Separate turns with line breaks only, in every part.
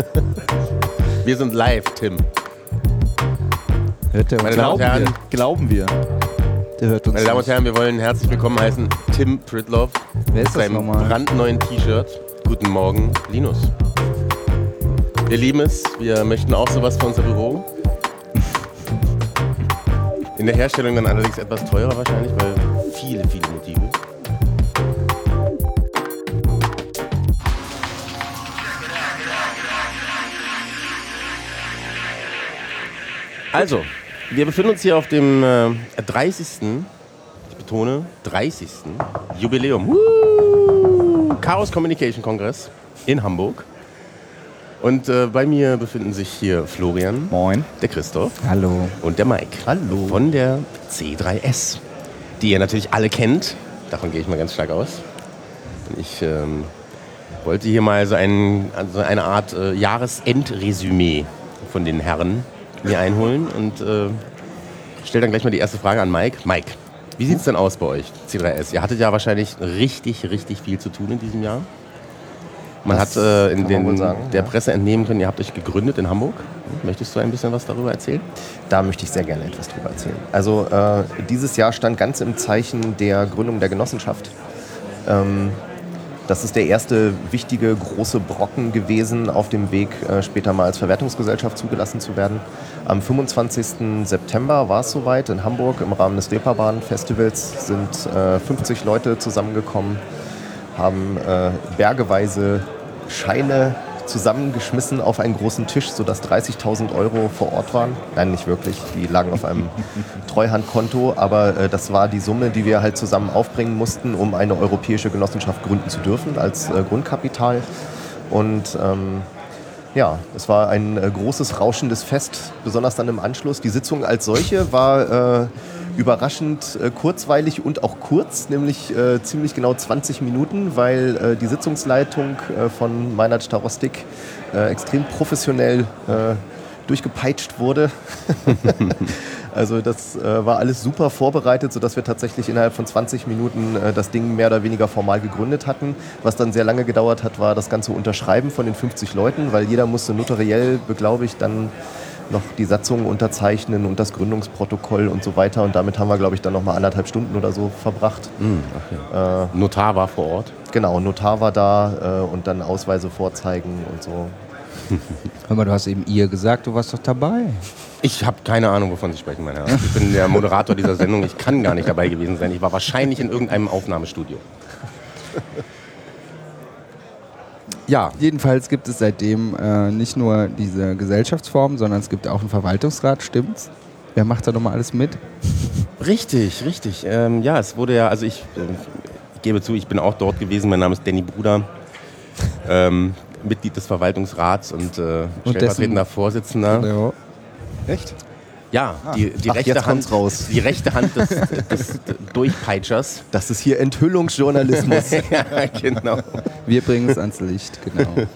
Wir sind live, Tim.
Hört der
Meine
uns?
Damen und
Glauben
Herren,
wir. Glauben wir.
Der hört uns.
meine Damen und. Herren, wir wollen herzlich willkommen heißen Tim Pritloff
Wer
mit
ist das
seinem
nochmal?
brandneuen T-Shirt. Guten Morgen, Linus. Wir lieben es. Wir möchten auch sowas für unser Büro. In der Herstellung dann allerdings etwas teurer wahrscheinlich, weil Also, wir befinden uns hier auf dem äh, 30. Ich betone 30. Jubiläum. Woo! Chaos Communication Kongress in Hamburg. Und äh, bei mir befinden sich hier Florian,
Moin.
der Christoph
Hallo.
und der Mike.
Hallo.
Von der C3S. Die ihr natürlich alle kennt. Davon gehe ich mal ganz stark aus. Ich ähm, wollte hier mal so, ein, also eine Art äh, Jahresendresümee von den Herren mir einholen und äh, stelle dann gleich mal die erste Frage an Mike. Mike, wie sieht es denn aus bei euch, C3S? Ihr hattet ja wahrscheinlich richtig, richtig viel zu tun in diesem Jahr. Man
Das
hat äh, in den,
sagen,
der
ja.
Presse entnehmen können, ihr habt euch gegründet in Hamburg. Möchtest du ein bisschen was darüber erzählen?
Da möchte ich sehr gerne etwas drüber erzählen. Also äh, dieses Jahr stand ganz im Zeichen der Gründung der Genossenschaft. Ähm, das ist der erste wichtige große Brocken gewesen auf dem Weg, äh, später mal als Verwertungsgesellschaft zugelassen zu werden. Am 25. September war es soweit. In Hamburg im Rahmen des Reeperbahn-Festivals sind äh, 50 Leute zusammengekommen, haben äh, bergeweise Scheine zusammengeschmissen auf einen großen Tisch, sodass 30.000 Euro vor Ort waren. Nein, nicht wirklich. Die lagen auf einem Treuhandkonto, aber äh, das war die Summe, die wir halt zusammen aufbringen mussten, um eine europäische Genossenschaft gründen zu dürfen als äh, Grundkapital. Und ähm, ja, es war ein äh, großes, rauschendes Fest, besonders dann im Anschluss. Die Sitzung als solche war äh, überraschend äh, kurzweilig und auch kurz, nämlich äh, ziemlich genau 20 Minuten, weil äh, die Sitzungsleitung äh, von Meinhard Starostik äh, extrem professionell äh, durchgepeitscht wurde. Also das war alles super vorbereitet, sodass wir tatsächlich innerhalb von 20 Minuten das Ding mehr oder weniger formal gegründet hatten. Was dann sehr lange gedauert hat, war das ganze Unterschreiben von den 50 Leuten, weil jeder musste notariell beglaubigt dann noch die Satzung unterzeichnen und das Gründungsprotokoll und so weiter. Und damit haben wir, glaube ich, dann nochmal anderthalb Stunden oder so verbracht. Äh,
Notar war vor Ort.
genau, Notar war da äh, und dann Ausweise vorzeigen und so.
Hör mal, du hast eben ihr gesagt, du warst doch dabei.
Ich habe keine Ahnung, wovon Sie sprechen, meine Herren. Ich bin der Moderator dieser Sendung. Ich kann gar nicht dabei gewesen sein. Ich war wahrscheinlich in irgendeinem Aufnahmestudio.
Ja. Jedenfalls gibt es seitdem äh, nicht nur diese Gesellschaftsform, sondern es gibt auch einen Verwaltungsrat, stimmt's? Wer macht da nochmal alles mit?
Richtig, richtig. Ähm, ja, es wurde ja, also ich, äh, ich gebe zu, ich bin auch dort gewesen. Mein Name ist Danny Bruder. Ähm, Mitglied des Verwaltungsrats und, äh,
Und
stellvertretender
dessen-
Vorsitzender.
Ja.
Echt?
Ja, die, die,
Ach,
rechte Hand,
raus.
die rechte Hand des, des Durchpeitschers.
Das ist hier Enthüllungsjournalismus.
ja, genau.
Wir bringen es ans Licht, genau.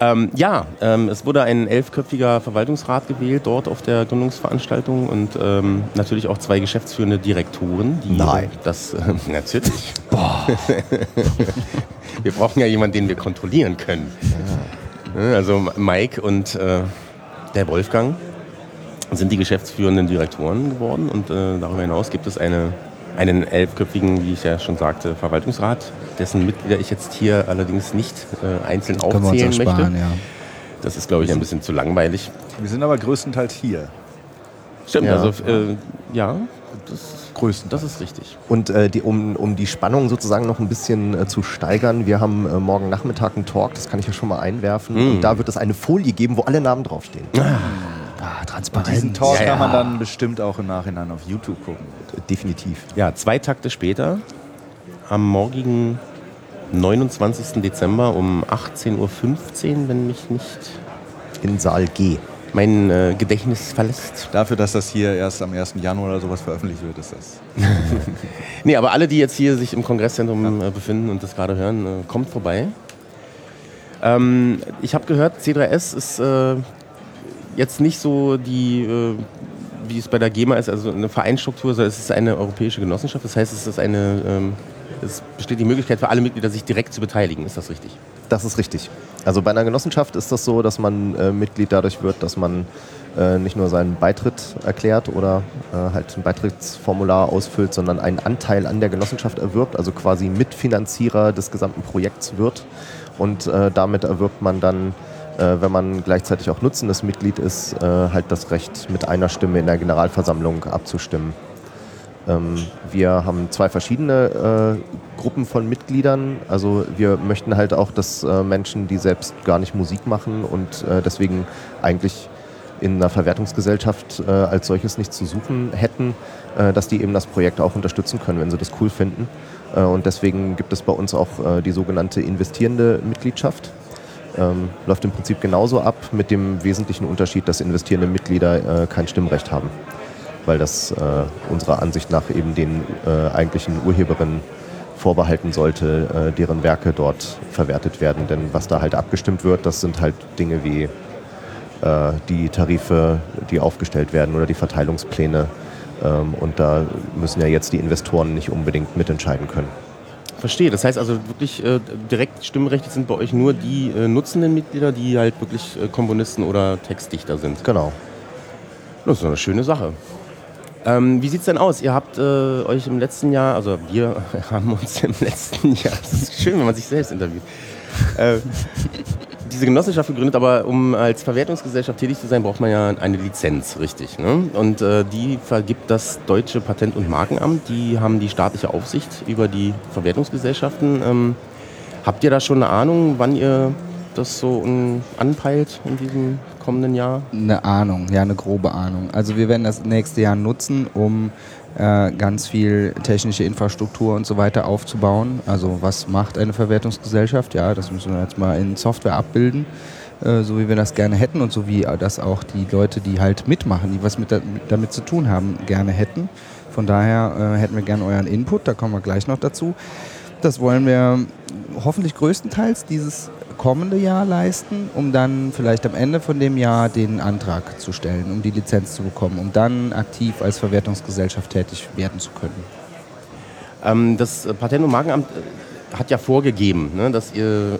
Ähm, ja, ähm, es wurde ein elfköpfiger Verwaltungsrat gewählt dort auf der Gründungsveranstaltung und ähm, natürlich auch zwei geschäftsführende Direktoren. Die
Nein.
Das, äh, natürlich. wir brauchen ja jemanden, den wir kontrollieren können. Ja, Also Mike und äh, der Wolfgang sind die geschäftsführenden Direktoren geworden und äh, darüber hinaus gibt es eine, einen elfköpfigen, wie ich ja schon sagte, Verwaltungsrat, dessen Mitglieder ich jetzt hier allerdings nicht äh, einzeln
Können wir uns
aufzählen
ersparen,
möchte.
ja.
Das ist, glaube ich, ein bisschen zu langweilig.
Wir sind aber größtenteils hier.
Stimmt,
Ja.
also äh, ja, das,
Größtenteils.
das ist richtig.
Und äh, die, um, um die Spannung sozusagen noch ein bisschen äh, zu steigern, wir haben äh, morgen Nachmittag einen Talk, das kann ich ja schon mal einwerfen.
Mm.
Und da wird es eine Folie geben, wo alle Namen draufstehen.
Ah, Transparenz.
Diesen Talk
Ja,
kann man dann bestimmt auch im Nachhinein auf YouTube gucken.
Definitiv.
Ja, zwei Takte später, am morgigen 29. Dezember um 18.15 Uhr, wenn mich nicht
In Saal G.
mein äh, Gedächtnis verlässt.
Dafür, dass das hier erst am 1. Januar oder sowas veröffentlicht wird, ist das.
Nee, aber alle, die jetzt hier sich im Kongresszentrum äh, befinden und das gerade hören, äh, kommt vorbei. Ähm, ich habe gehört, C3S ist äh, jetzt nicht so die, äh, wie es bei der GEMA ist, also eine Vereinsstruktur, sondern es ist eine europäische Genossenschaft. Das heißt, es ist eine, ähm, es besteht die Möglichkeit für alle Mitglieder, sich direkt zu beteiligen. Ist das richtig?
Das ist richtig. Also bei einer Genossenschaft ist das so, dass man äh, Mitglied dadurch wird, dass man äh, nicht nur seinen Beitritt erklärt oder äh, halt ein Beitrittsformular ausfüllt, sondern einen Anteil an der Genossenschaft erwirbt, also quasi Mitfinanzierer des gesamten Projekts wird. Und äh, damit erwirbt man dann, äh, wenn man gleichzeitig auch nutzendes Mitglied ist, äh, halt das Recht, mit einer Stimme in der Generalversammlung abzustimmen. Ähm, wir haben zwei verschiedene äh, Gruppen von Mitgliedern. Also wir möchten halt auch, dass äh, Menschen, die selbst gar nicht Musik machen und äh, deswegen eigentlich in einer Verwertungsgesellschaft äh, als solches nichts zu suchen hätten, äh, dass die eben das Projekt auch unterstützen können, wenn sie das cool finden. Äh, und deswegen gibt es bei uns auch die sogenannte investierende Mitgliedschaft. Ähm, läuft im Prinzip genauso ab, mit dem wesentlichen Unterschied, dass investierende Mitglieder kein Stimmrecht haben weil das äh, unserer Ansicht nach eben den äh, eigentlichen Urheberinnen vorbehalten sollte, äh, deren Werke dort verwertet werden. Denn was da halt abgestimmt wird, das sind halt Dinge wie äh, die Tarife, die aufgestellt werden oder die Verteilungspläne. Ähm, und da müssen ja jetzt die Investoren nicht unbedingt mitentscheiden können.
Verstehe. Das heißt also wirklich äh, direkt stimmrechtlich sind bei euch nur die äh, nutzenden Mitglieder, die halt wirklich äh, Komponisten oder Textdichter sind.
Genau.
Das ist eine schöne Sache. Ähm, wie sieht es denn aus? Ihr habt äh, euch im letzten Jahr, also wir haben uns im letzten Jahr, das ist schön, wenn man sich selbst interviewt, äh, diese Genossenschaft gegründet, aber um als Verwertungsgesellschaft tätig zu sein, braucht man ja eine Lizenz, richtig. Ne? Und äh, die vergibt das Deutsche Patent- und Markenamt. Die haben die staatliche Aufsicht über die Verwertungsgesellschaften. Ähm, habt ihr da schon eine Ahnung, wann ihr das so anpeilt in diesem kommenden Jahr?
Eine Ahnung, ja, eine grobe Ahnung. Also wir werden das nächste Jahr nutzen, um äh, ganz viel technische Infrastruktur und so weiter aufzubauen. Also was macht eine Verwertungsgesellschaft? Ja, das müssen wir jetzt mal in Software abbilden, äh, so wie wir das gerne hätten und so wie das auch die Leute, die halt mitmachen, die was mit da, damit zu tun haben, gerne hätten. Von daher äh, hätten wir gerne euren Input, da kommen wir gleich noch dazu. Das wollen wir hoffentlich größtenteils dieses kommende Jahr leisten, um dann vielleicht am Ende von dem Jahr den Antrag zu stellen, um die Lizenz zu bekommen, um dann aktiv als Verwertungsgesellschaft tätig werden zu können.
Ähm, das Patent- und Markenamt äh, hat ja vorgegeben, ne, dass ihr äh,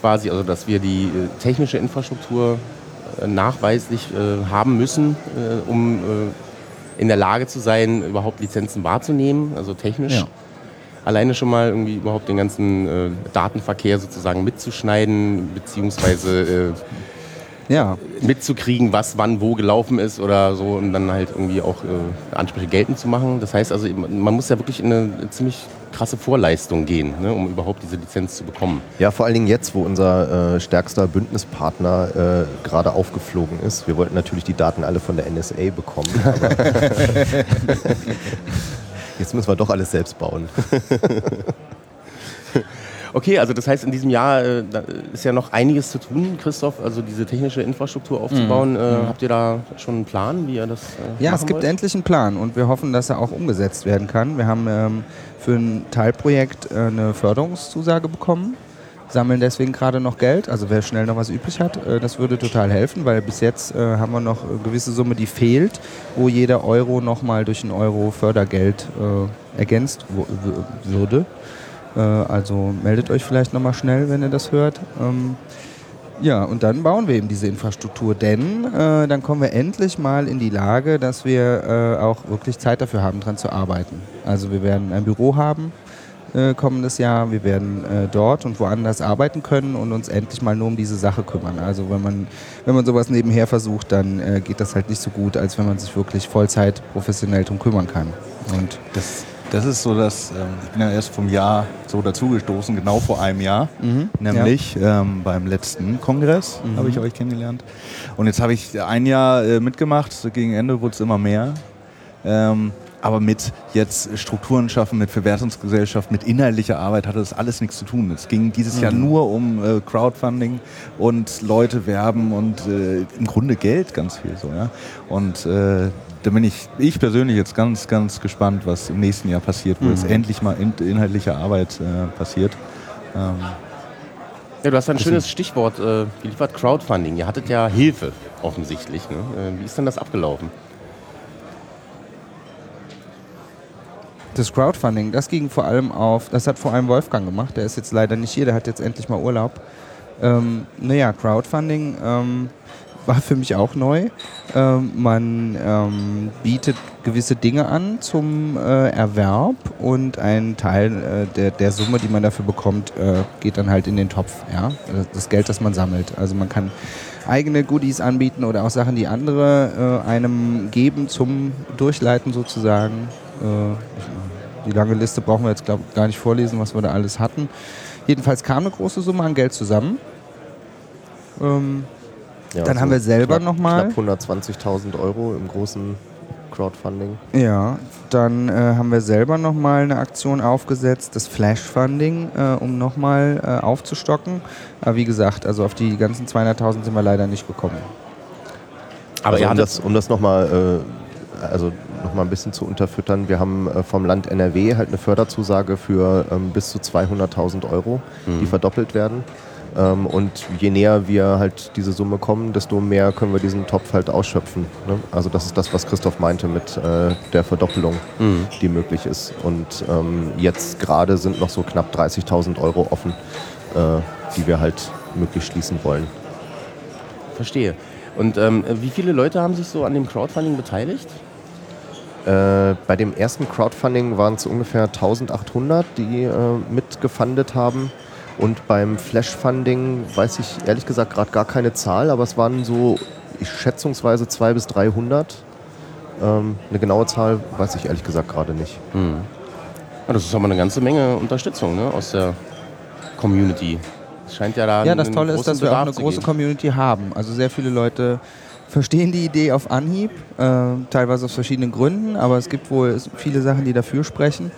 quasi, also dass wir die äh, technische Infrastruktur äh, nachweislich haben müssen, um in der Lage zu sein, überhaupt Lizenzen wahrzunehmen, also technisch. Ja alleine schon mal irgendwie überhaupt den ganzen äh, Datenverkehr sozusagen mitzuschneiden, beziehungsweise äh, ja. mitzukriegen, was wann wo gelaufen ist oder so und dann halt irgendwie auch äh, Ansprüche geltend zu machen. Das heißt also, man muss ja wirklich in eine ziemlich krasse Vorleistung gehen, ne, um überhaupt diese Lizenz zu bekommen.
Ja, vor allen Dingen jetzt, wo unser äh, stärkster Bündnispartner äh, gerade aufgeflogen ist. Wir wollten natürlich die Daten alle von der NSA bekommen. Jetzt müssen wir doch alles selbst bauen.
Okay, also das heißt, in diesem Jahr äh, ist ja noch einiges zu tun, Christoph, also diese technische Infrastruktur aufzubauen. Mhm. Äh, mhm. habt ihr da schon einen Plan, wie ihr das
äh, Ja, es gibt wollt? endlich einen Plan und wir hoffen, dass er auch umgesetzt werden kann. Wir haben ähm, für ein Teilprojekt äh, eine Förderungszusage bekommen sammeln deswegen gerade noch Geld. Also wer schnell noch was übrig hat, äh, das würde total helfen, weil bis jetzt äh, haben wir noch eine gewisse Summe, die fehlt, wo jeder Euro nochmal durch ein Euro Fördergeld äh, ergänzt würde. also meldet euch vielleicht nochmal schnell, wenn ihr das hört. Ähm, ja, und dann bauen wir eben diese Infrastruktur, denn äh, dann kommen wir endlich mal in die Lage, dass wir äh, auch wirklich Zeit dafür haben, daran zu arbeiten. Also wir werden ein Büro haben, äh, kommendes Jahr. Wir werden äh, dort und woanders arbeiten können und uns endlich mal nur um diese Sache kümmern. Also wenn man, wenn man sowas nebenher versucht, dann äh, geht das halt nicht so gut, als wenn man sich wirklich Vollzeit professionell darum kümmern kann.
Und das, das ist so, dass ähm, ich bin ja erst vom Jahr so dazugestoßen, genau vor einem Jahr, mhm, nämlich ja. ähm, beim letzten Kongress mhm. habe ich euch kennengelernt. Und jetzt habe ich ein Jahr äh, mitgemacht, gegen Ende wurde es immer mehr. Ähm, aber mit jetzt Strukturen schaffen, mit Verwertungsgesellschaft, mit inhaltlicher Arbeit hatte das alles nichts zu tun. Es ging dieses mhm. Jahr nur um äh, Crowdfunding und Leute werben und äh, im Grunde Geld ganz viel so. Ja? Und äh, da bin ich, ich persönlich jetzt ganz, ganz gespannt, was im nächsten Jahr passiert, wo mhm. es endlich mal in, inhaltliche Arbeit äh, passiert. Ähm,
ja, du hast ein schönes Stichwort äh, geliefert, Crowdfunding. Ihr hattet ja Hilfe offensichtlich. Ne? Äh, wie ist denn das abgelaufen?
Das Crowdfunding, das ging vor allem auf, das hat vor allem Wolfgang gemacht, der ist jetzt leider nicht hier, der hat jetzt endlich mal Urlaub. Ähm, naja, Crowdfunding ähm, war für mich auch neu. Ähm, man ähm, bietet gewisse Dinge an zum äh, Erwerb und ein Teil äh, der, der Summe, die man dafür bekommt, äh, geht dann halt in den Topf. Ja? Das Geld, das man sammelt. Also man kann eigene Goodies anbieten oder auch Sachen, die andere äh, einem geben zum Durchleiten sozusagen. Äh, die lange Liste brauchen wir jetzt glaub, gar nicht vorlesen, was wir da alles hatten. Jedenfalls kam eine große Summe an Geld zusammen. Ähm,
Ja,
Dann
so
haben wir selber
knapp,
noch mal-
Knapp 120.000 Euro im großen Crowdfunding.
Ja, dann äh, haben wir selber nochmal eine Aktion aufgesetzt, das Flash-Funding, äh, um nochmal äh, aufzustocken. Aber wie gesagt, also auf die ganzen 200.000 sind wir leider nicht gekommen.
Aber
also um das, um das nochmal äh, also noch mal ein bisschen zu unterfüttern, wir haben äh, vom Land NRW halt eine Förderzusage für ähm, bis zu 200.000 Euro, die verdoppelt werden. Ähm, und je näher wir halt diese Summe kommen, desto mehr können wir diesen Topf halt ausschöpfen. Ne? Also das ist das, was Christoph meinte mit äh, der Verdoppelung, die möglich ist. Und ähm, jetzt gerade sind noch so knapp 30.000 Euro offen, äh, die wir halt möglich schließen wollen.
verstehe. Und ähm, wie viele Leute haben sich so an dem Crowdfunding beteiligt?
Äh, bei dem ersten Crowdfunding waren es ungefähr 1800, die äh, mitgefundet haben. Und beim Flash-Funding weiß ich ehrlich gesagt gerade gar keine Zahl, aber es waren so ich schätzungsweise 200 bis 300. Ähm, eine genaue Zahl weiß ich ehrlich gesagt gerade nicht.
Ja, das ist aber eine ganze Menge Unterstützung ne, aus der Community. Es scheint ja da
Ja, das Tolle ist, dass wir auch eine große. Community haben. Also sehr viele Leute verstehen die Idee auf Anhieb, äh, teilweise aus verschiedenen Gründen, aber es gibt wohl viele Sachen, die dafür sprechen.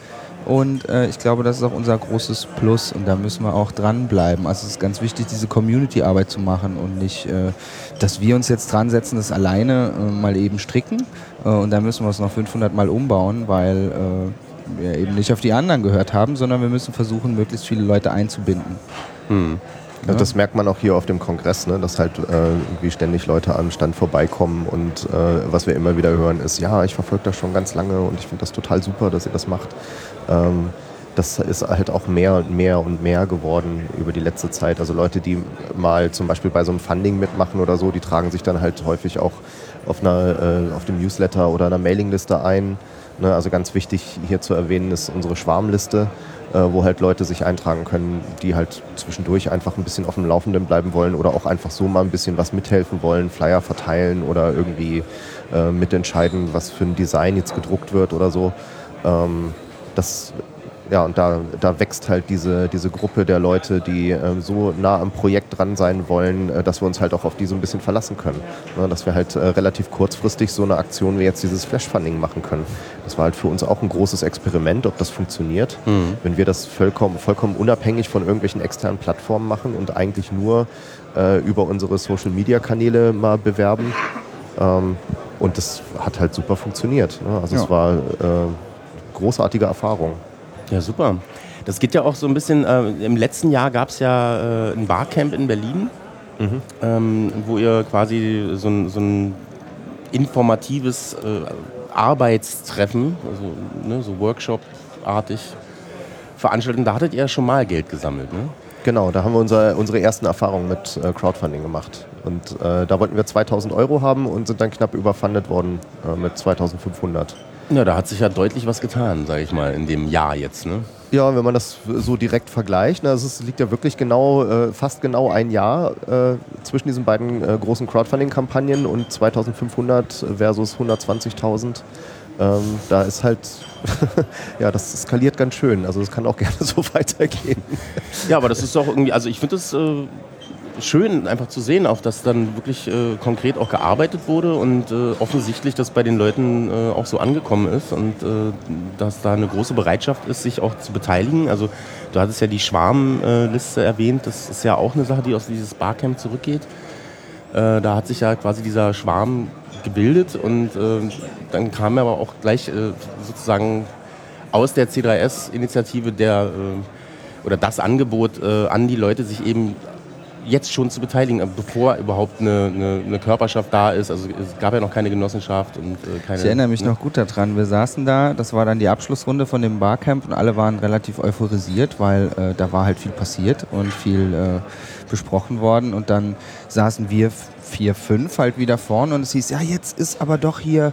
Und äh, ich glaube, das ist auch unser großes Plus und da müssen wir auch dranbleiben. Also es ist ganz wichtig, diese Community-Arbeit zu machen und nicht, äh, dass wir uns jetzt dran setzen, das alleine äh, mal eben stricken äh, und dann müssen wir es noch 500 Mal umbauen, weil äh, wir eben nicht auf die anderen gehört haben, sondern wir müssen versuchen, möglichst viele Leute einzubinden.
Also das merkt man auch hier auf dem Kongress, ne, dass halt äh, irgendwie ständig Leute am Stand vorbeikommen und äh, was wir immer wieder hören ist, ja, ich verfolge das schon ganz lange und ich finde das total super, dass ihr das macht. Ähm, das ist halt auch mehr und mehr und mehr geworden über die letzte Zeit. Also Leute, die mal zum Beispiel bei so einem Funding mitmachen oder so, die tragen sich dann halt häufig auch auf, einer, äh, auf dem Newsletter oder einer Mailingliste ein. Ne, also ganz wichtig hier zu erwähnen ist unsere Schwarmliste, wo halt Leute sich eintragen können, die halt zwischendurch einfach ein bisschen auf dem Laufenden bleiben wollen oder auch einfach so mal ein bisschen was mithelfen wollen, Flyer verteilen oder irgendwie äh, mitentscheiden, was für ein Design jetzt gedruckt wird oder so. Ähm, das ja, und da, da wächst halt diese, diese Gruppe der Leute, die ähm, so nah am Projekt dran sein wollen, äh, dass wir uns halt auch auf die so ein bisschen verlassen können. Ne, dass wir halt äh, relativ kurzfristig so eine Aktion wie jetzt dieses Flash-Funding machen können. Das war halt für uns auch ein großes Experiment, ob das funktioniert. Wenn wir das vollkommen, vollkommen unabhängig von irgendwelchen externen Plattformen machen und eigentlich nur äh, über unsere Social-Media-Kanäle mal bewerben. Ähm, und das hat halt super funktioniert. Ne? Also
Ja.
es war äh, großartige Erfahrung.
Ja, super. Das geht ja auch so ein bisschen, äh, im letzten Jahr gab es ja äh, ein Barcamp in Berlin, ähm, wo ihr quasi so ein, so ein informatives äh, Arbeitstreffen, also ne, so Workshop-artig veranstaltet. Und da hattet ihr ja schon mal Geld gesammelt, ne?
Genau, da haben wir unser, unsere ersten Erfahrungen mit äh, Crowdfunding gemacht. Und äh, da wollten wir 2000 Euro haben und sind dann knapp überfundet worden äh, mit 2500.
Ja, da hat sich ja deutlich was getan, sage ich mal, in dem Jahr jetzt, ne?
Ja, wenn man das so direkt vergleicht, ne, also es liegt ja wirklich genau, äh, fast genau ein Jahr äh, zwischen diesen beiden äh, großen Crowdfunding-Kampagnen und 2500 versus 120.000. Ähm, da ist halt, ja, das skaliert ganz schön. Also es kann auch gerne so weitergehen.
Ja, aber das ist doch irgendwie, also ich finde es äh, schön, einfach zu sehen, auch dass dann wirklich äh, konkret auch gearbeitet wurde und äh, offensichtlich das bei den Leuten äh, auch so angekommen ist und äh, dass da eine große Bereitschaft ist, sich auch zu beteiligen. Also du hattest ja die Schwarmliste erwähnt, das ist ja auch eine Sache, die aus dieses Barcamp zurückgeht. Äh, da hat sich ja quasi dieser Schwarm gebildet und äh, dann kam aber auch gleich sozusagen aus der C3S-Initiative der oder das Angebot äh, an die Leute, sich eben jetzt schon zu beteiligen, bevor überhaupt eine, eine, eine, Körperschaft da ist. Also es gab ja noch keine Genossenschaft und äh, keine.
Ich erinnere mich ne? noch gut daran. Wir saßen da, das war dann die Abschlussrunde von dem Barcamp und alle waren relativ euphorisiert, weil äh, da war halt viel passiert und viel äh, besprochen worden. Und dann saßen wir vier, fünf halt wieder vorne und es hieß, ja, jetzt ist aber doch hier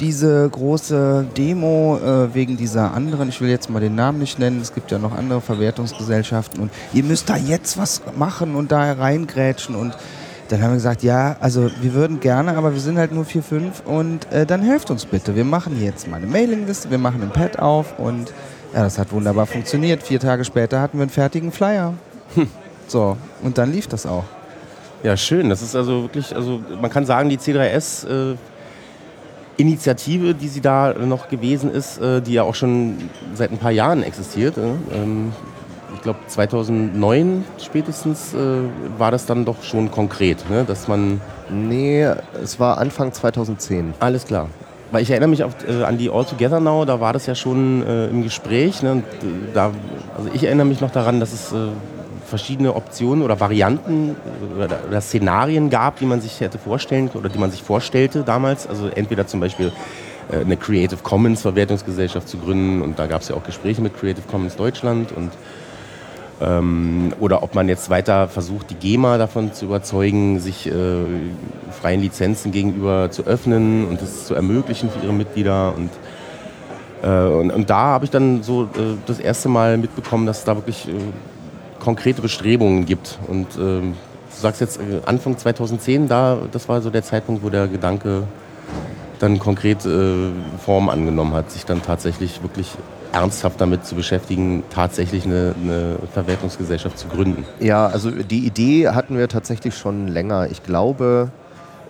diese große Demo äh, wegen dieser anderen, ich will jetzt mal den Namen nicht nennen, es gibt ja noch andere Verwertungsgesellschaften und ihr müsst da jetzt was machen und da reingrätschen und dann haben wir gesagt, ja, also wir würden gerne, aber wir sind halt nur vier, fünf und äh, dann helft uns bitte. Wir machen jetzt mal eine Mailingliste, wir machen ein Pad auf und ja, das hat wunderbar funktioniert. Vier Tage später hatten wir einen fertigen Flyer. Hm. So, und dann lief das auch.
Ja, schön. Das ist also wirklich, also man kann sagen, die C3S äh, Initiative, die sie da noch gewesen ist, äh, die ja auch schon seit ein paar Jahren existiert. Ähm, ich glaube 2009 spätestens äh, war das dann doch schon konkret, ne? dass man...
Nee, es war Anfang 2010.
Alles klar. Weil ich erinnere mich auf, äh, an die All Together Now, da war das ja schon im Gespräch. Ne? Da, also ich erinnere mich noch daran, dass es verschiedene Optionen oder Varianten oder, oder, Szenarien gab, die man sich hätte vorstellen oder die man sich vorstellte damals. Also entweder zum Beispiel äh, eine Creative Commons Verwertungsgesellschaft zu gründen und da gab es ja auch Gespräche mit Creative Commons Deutschland und ähm, oder ob man jetzt weiter versucht, die GEMA davon zu überzeugen, sich äh, freien Lizenzen gegenüber zu öffnen und das zu ermöglichen für ihre Mitglieder und äh, und, und, da habe ich dann so äh, das erste Mal mitbekommen, dass da wirklich äh, konkrete Bestrebungen gibt. Und ähm, du sagst jetzt äh, Anfang 2010, da, das war so der Zeitpunkt, wo der Gedanke dann konkret äh, Form angenommen hat, sich dann tatsächlich wirklich ernsthaft damit zu beschäftigen, tatsächlich eine, eine, Verwertungsgesellschaft zu gründen?
Ja, also die Idee hatten wir tatsächlich schon länger. Ich glaube,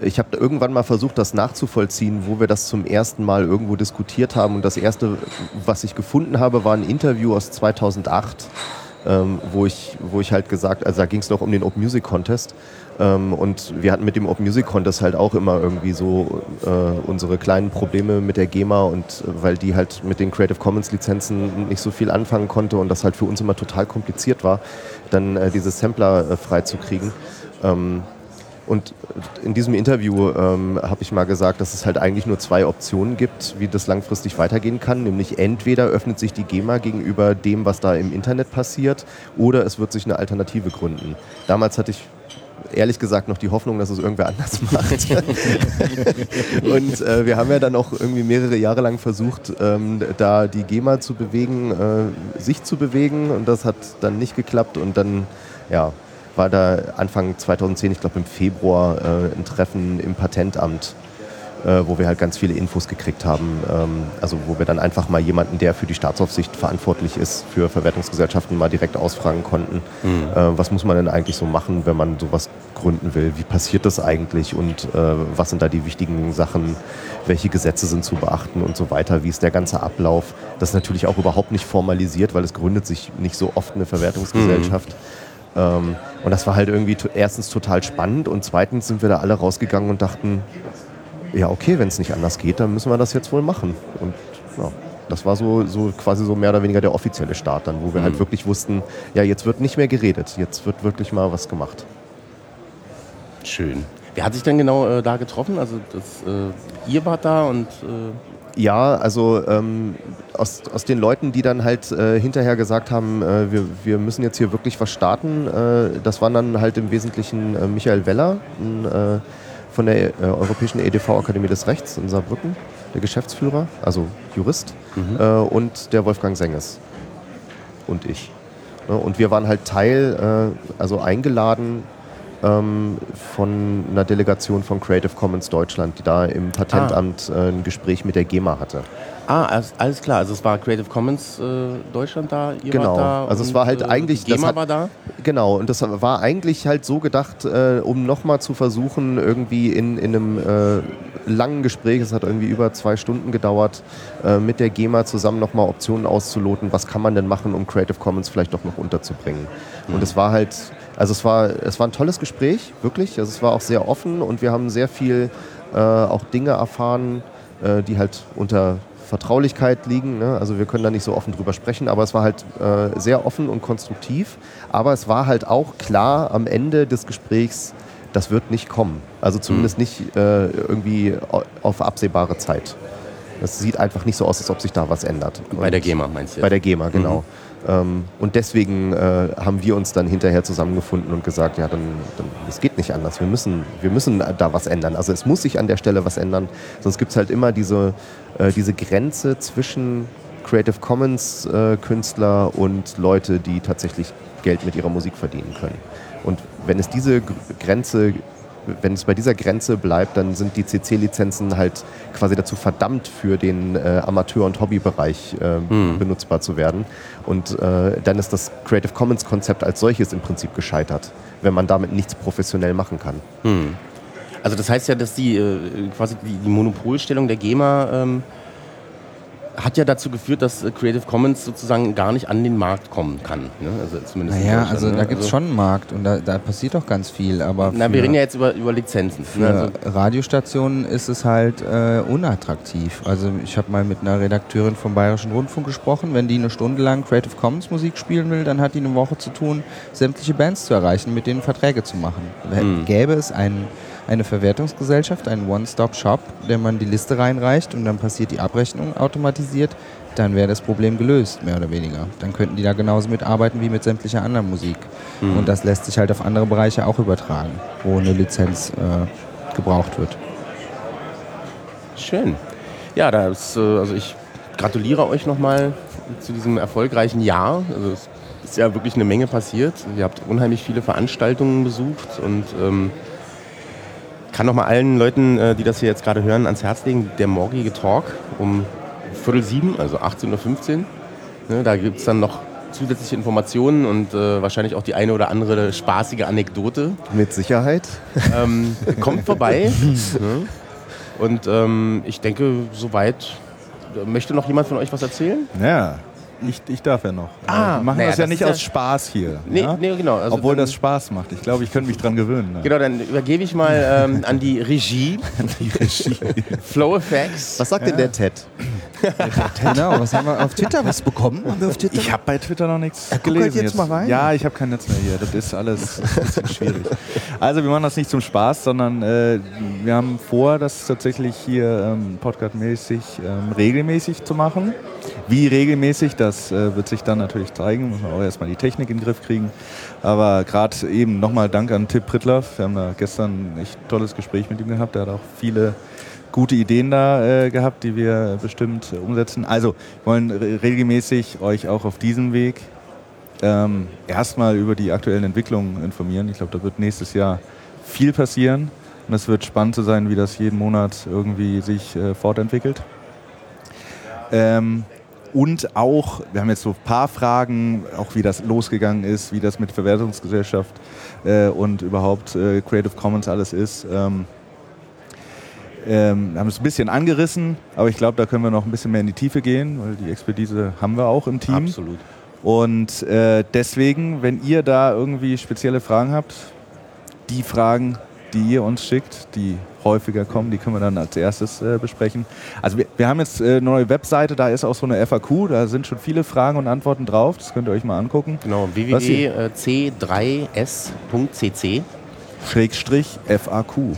ich habe irgendwann mal versucht, das nachzuvollziehen, wo wir das zum ersten Mal irgendwo diskutiert haben. Und das erste, was ich gefunden habe, war ein Interview aus 2008 ähm, wo, ich, wo ich halt gesagt, also da ging es noch um den Open Music Contest. Ähm, und wir hatten mit dem Open Music Contest halt auch immer irgendwie so äh, unsere kleinen Probleme mit der GEMA und äh, weil die halt mit den Creative Commons Lizenzen nicht so viel anfangen konnte und das halt für uns immer total kompliziert war, dann äh, diese Sampler äh, freizukriegen. Ähm, und in diesem Interview ähm, habe ich mal gesagt, dass es halt eigentlich nur zwei Optionen gibt, wie das langfristig weitergehen kann. Nämlich entweder öffnet sich die GEMA gegenüber dem, was da im Internet passiert, oder es wird sich eine Alternative gründen. Damals hatte ich ehrlich gesagt noch die Hoffnung, dass es irgendwer anders macht. und äh, wir haben ja dann auch irgendwie mehrere Jahre lang versucht, ähm, da die GEMA zu bewegen, äh, sich zu bewegen und das hat dann nicht geklappt und dann ja, war da Anfang 2010, ich glaube im Februar, äh, ein Treffen im Patentamt, äh, wo wir halt ganz viele Infos gekriegt haben. Ähm, also wo wir dann einfach mal jemanden, der für die Staatsaufsicht verantwortlich ist, für Verwertungsgesellschaften mal direkt ausfragen konnten. Mhm. Äh, was muss man denn eigentlich so machen, wenn man sowas gründen will? Wie passiert das eigentlich und äh, was sind da die wichtigen Sachen? Welche Gesetze sind zu beachten und so weiter? Wie ist der ganze Ablauf? Das ist natürlich auch überhaupt nicht formalisiert, weil es gründet sich nicht so oft eine Verwertungsgesellschaft. Mhm. Ähm, und das war halt irgendwie erstens total spannend und zweitens sind wir da alle rausgegangen und dachten, ja okay, wenn es nicht anders geht, dann müssen wir das jetzt wohl machen. Und ja, das war so, so quasi so mehr oder weniger der offizielle Start dann, wo wir halt mhm. halt wirklich wussten, ja jetzt wird nicht mehr geredet, jetzt wird wirklich mal was gemacht.
Schön. Wer hat sich denn genau äh, da getroffen? Also das, äh, ihr wart da und... Äh
ja, also ähm, aus, aus den Leuten, die dann halt äh, hinterher gesagt haben, äh, wir, wir müssen jetzt hier wirklich was starten, äh, das waren dann halt im Wesentlichen äh, Michael Weller ein, äh, von der äh, Europäischen EDV-Akademie des Rechts in Saarbrücken, der Geschäftsführer, also Jurist, mhm. und der Wolfgang Senges und ich. Ne, und wir waren halt Teil, also eingeladen ähm, von einer Delegation von Creative Commons Deutschland, die da im Patentamt ah. äh, ein Gespräch mit der GEMA hatte.
Ah, alles klar. Also es war Creative Commons äh, Deutschland da,
ihr genau. da
also
es war halt äh, eigentlich
GEMA
hat,
war da.
Genau. Und das war eigentlich halt so gedacht, äh, um nochmal zu versuchen, irgendwie in, in einem äh, langen Gespräch, es hat irgendwie über zwei Stunden gedauert, äh, mit der GEMA zusammen nochmal Optionen auszuloten. Was kann man denn machen, um Creative Commons vielleicht doch noch unterzubringen? Mhm. Und es war halt also es war, es war ein tolles Gespräch, wirklich. Also es war auch sehr offen und wir haben sehr viel äh, auch Dinge erfahren, äh, die halt unter Vertraulichkeit liegen. Ne? Also wir können da nicht so offen drüber sprechen, aber es war halt äh, sehr offen und konstruktiv. Aber es war halt auch klar am Ende des Gesprächs, das wird nicht kommen. Also zumindest mhm. nicht äh, irgendwie auf absehbare Zeit. Es sieht einfach nicht so aus, als ob sich da was ändert.
Bei der GEMA meinst du?
Bei der GEMA, genau. Mhm. Ähm, und deswegen äh, haben wir uns dann hinterher zusammengefunden und gesagt, ja, dann, dann es geht nicht anders. Wir müssen, wir müssen da was ändern. Also es muss sich an der Stelle was ändern. Sonst gibt es halt immer diese, äh, diese Grenze zwischen Creative Commons äh, Künstler und Leute, die tatsächlich Geld mit ihrer Musik verdienen können. Und wenn es diese Grenze wenn es bei dieser Grenze bleibt, dann sind die CC-Lizenzen halt quasi dazu verdammt, für den äh, Amateur- und Hobbybereich äh, mhm. benutzbar zu werden. Und äh, dann ist das Creative Commons-Konzept als solches im Prinzip gescheitert, wenn man damit nichts professionell machen kann.
Mhm. Also das heißt ja, dass die äh, quasi die, die, Monopolstellung der GEMA ähm hat ja dazu geführt, dass Creative Commons sozusagen gar nicht an den Markt kommen kann. Ne?
Also zumindest naja, also ne? da gibt es also schon einen Markt und da, da, passiert doch ganz viel. Aber
Na, wir reden ja jetzt über, über Lizenzen.
Für also Radiostationen ist es halt äh, unattraktiv. Also ich habe mal mit einer Redakteurin vom Bayerischen Rundfunk gesprochen. Wenn die eine Stunde lang Creative Commons Musik spielen will, dann hat die eine Woche zu tun, sämtliche Bands zu erreichen, mit denen Verträge zu machen. Mhm. Gäbe es einen eine Verwertungsgesellschaft, einen One-Stop-Shop, der man die Liste reinreicht und dann passiert die Abrechnung automatisiert, dann wäre das Problem gelöst, mehr oder weniger. Dann könnten die da genauso mitarbeiten wie mit sämtlicher anderen Musik. Mhm. Und das lässt sich halt auf andere Bereiche auch übertragen, wo eine Lizenz äh, gebraucht wird.
Schön. Ja, das, äh, also ich gratuliere euch nochmal zu diesem erfolgreichen Jahr. Also es ist ja wirklich eine Menge passiert. Ihr habt unheimlich viele Veranstaltungen besucht und ähm, kann noch mal allen Leuten, äh, die das hier jetzt gerade hören, ans Herz legen, der morgige Talk um Viertel sieben, also 18.15 Uhr. Ne, da gibt es dann noch zusätzliche Informationen und äh, wahrscheinlich auch die eine oder andere spaßige Anekdote.
Mit Sicherheit.
Ähm, kommt vorbei. ne? Und ähm, ich denke, soweit. Möchte noch jemand von euch was erzählen?
Ja, ich, ich darf ja noch. Ah, wir machen naja, das ja das nicht aus Spaß hier.
Nee, ja? nee genau.
Also Obwohl das Spaß macht. Ich glaube, ich könnte mich dran gewöhnen. Ne?
Genau, dann übergebe ich mal ähm, an die Regie. an die Regie. Flow Effects.
Was sagt ja. denn der Ted?
Genau, was haben wir auf Twitter was bekommen?
Twitter? Ich habe bei Twitter noch nichts ja, gelesen. Halt
jetzt, jetzt, mal rein.
Ja, ich habe kein Netz mehr hier. Das ist alles ein bisschen schwierig. Also wir machen das nicht zum Spaß, sondern äh, wir haben vor, das tatsächlich hier ähm, podcastmäßig ähm, regelmäßig zu machen. Wie regelmäßig, das äh, wird sich dann natürlich zeigen. Muss man auch erstmal die Technik in den Griff kriegen. Aber gerade eben nochmal Dank an Tipp Prittlaff. Wir haben da gestern ein echt tolles Gespräch mit ihm gehabt. Er hat auch viele gute Ideen da äh, gehabt, die wir bestimmt äh, umsetzen. Also, wir wollen re regelmäßig euch auch auf diesem Weg ähm, erstmal über die aktuellen Entwicklungen informieren. Ich glaube, da wird nächstes Jahr viel passieren. Und es wird spannend zu sein, wie das jeden Monat irgendwie sich äh, fortentwickelt. Ähm, und auch, wir haben jetzt so ein paar Fragen, auch wie das losgegangen ist, wie das mit Verwertungsgesellschaft äh, und überhaupt äh, Creative Commons alles ist. Ähm, ähm, haben es ein bisschen angerissen, aber ich glaube, da können wir noch ein bisschen mehr in die Tiefe gehen, weil die Expertise haben wir auch im Team.
Absolut.
Und äh, deswegen, wenn ihr da irgendwie spezielle Fragen habt, die Fragen, die ihr uns schickt, die häufiger kommen, die können wir dann als erstes äh, besprechen. Also wir, wir haben jetzt äh, eine neue Webseite, da ist auch so eine FAQ, da sind schon viele Fragen und Antworten drauf, das könnt ihr euch mal angucken.
Genau, www.c3s.cc
Schrägstrich FAQ.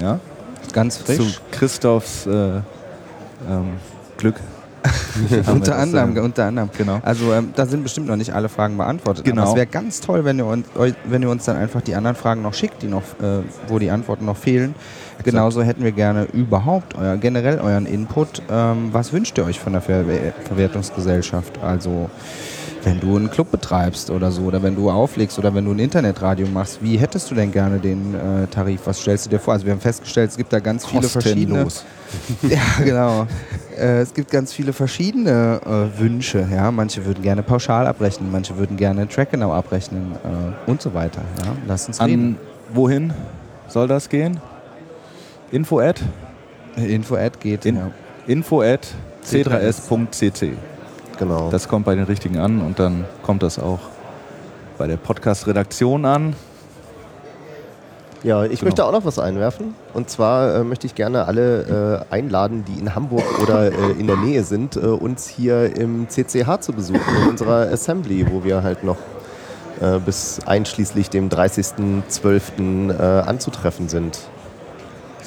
Ja?
Ganz frisch. Zu
Christophs äh, ähm, Glück.
unter anderem, unter anderem. Genau. Also ähm, da sind bestimmt noch nicht alle Fragen beantwortet. Genau. Aber es wäre ganz toll, wenn ihr, uns, wenn ihr uns dann einfach die anderen Fragen noch schickt, die noch, äh, wo die Antworten noch fehlen. Genauso hätten wir gerne überhaupt euer, generell euren Input. Ähm, was wünscht ihr euch von der Ver Verwertungsgesellschaft? Also wenn du einen Club betreibst oder so, oder wenn du auflegst oder wenn du ein Internetradio machst, wie hättest du denn gerne den äh, Tarif? Was stellst du dir vor? Also wir haben festgestellt, es gibt da ganz viele verschiedene. ja, genau. Äh, es gibt ganz viele verschiedene äh, Wünsche. Ja? Manche würden gerne pauschal abrechnen, manche würden gerne Trackgenau abrechnen äh, und so weiter. Ja? Lass uns
An reden. Wohin soll das gehen? Info at?
Info at geht.
In, ja. Info at c3s.cc. Genau. Das kommt bei den Richtigen an und dann kommt das auch bei der Podcast-Redaktion an.
Ja, ich
Genau.
möchte auch noch was einwerfen. Und zwar äh, möchte ich gerne alle äh, einladen, die in Hamburg oder äh, in der Nähe sind, äh, uns hier im CCH zu besuchen, in unserer Assembly, wo wir halt noch äh, bis einschließlich dem 30.12. Äh, anzutreffen sind.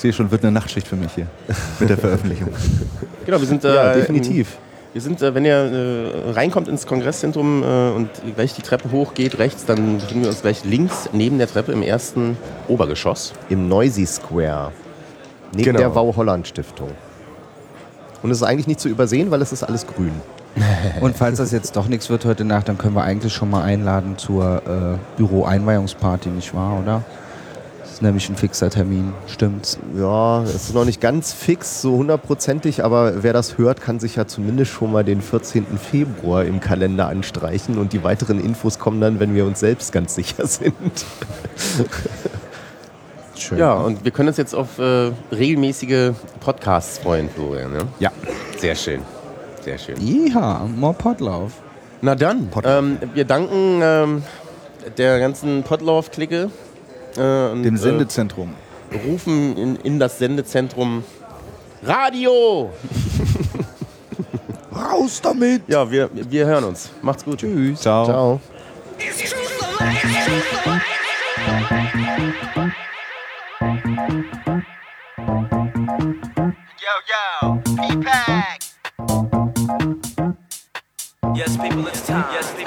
Ich sehe schon, wird eine Nachtschicht für mich hier mit der Veröffentlichung.
Genau, wir sind äh,
Ja, definitiv.
Wir sind, äh, wenn ihr äh, reinkommt ins Kongresszentrum äh, und gleich die Treppe hochgeht, rechts, dann befinden wir uns gleich links neben der Treppe im ersten Obergeschoss.
Im Noisy Square. Neben
Genau.
der Wau Holland Stiftung. Und es ist eigentlich nicht zu übersehen, weil es ist alles grün.
Und falls das jetzt doch nichts wird heute Nacht, dann können wir eigentlich schon mal einladen zur äh, Büro-Einweihungsparty, nicht wahr, oder? Das ist nämlich ein fixer Termin, stimmt's?
Ja, es ist noch nicht ganz fix, so hundertprozentig, aber wer das hört, kann sich ja zumindest schon mal den 14. Februar im Kalender anstreichen und die weiteren Infos kommen dann, wenn wir uns selbst ganz sicher sind.
Schön.
Ja, und wir können uns jetzt auf äh, regelmäßige Podcasts freuen, Florian. Ne?
Ja.
Sehr schön. Sehr schön.
Ja, more Potlauf.
Na dann, ähm, wir danken ähm, der ganzen Podlove-Clique. Äh, und,
Dem Sendezentrum.
Äh, rufen in, in das Sendezentrum Radio!
Raus damit!
Ja, wir, wir hören uns. Macht's gut.
Tschüss.
Ciao.
Ciao.
Yo, yo, P-Pack. Yes, people, it's time. Yes, people,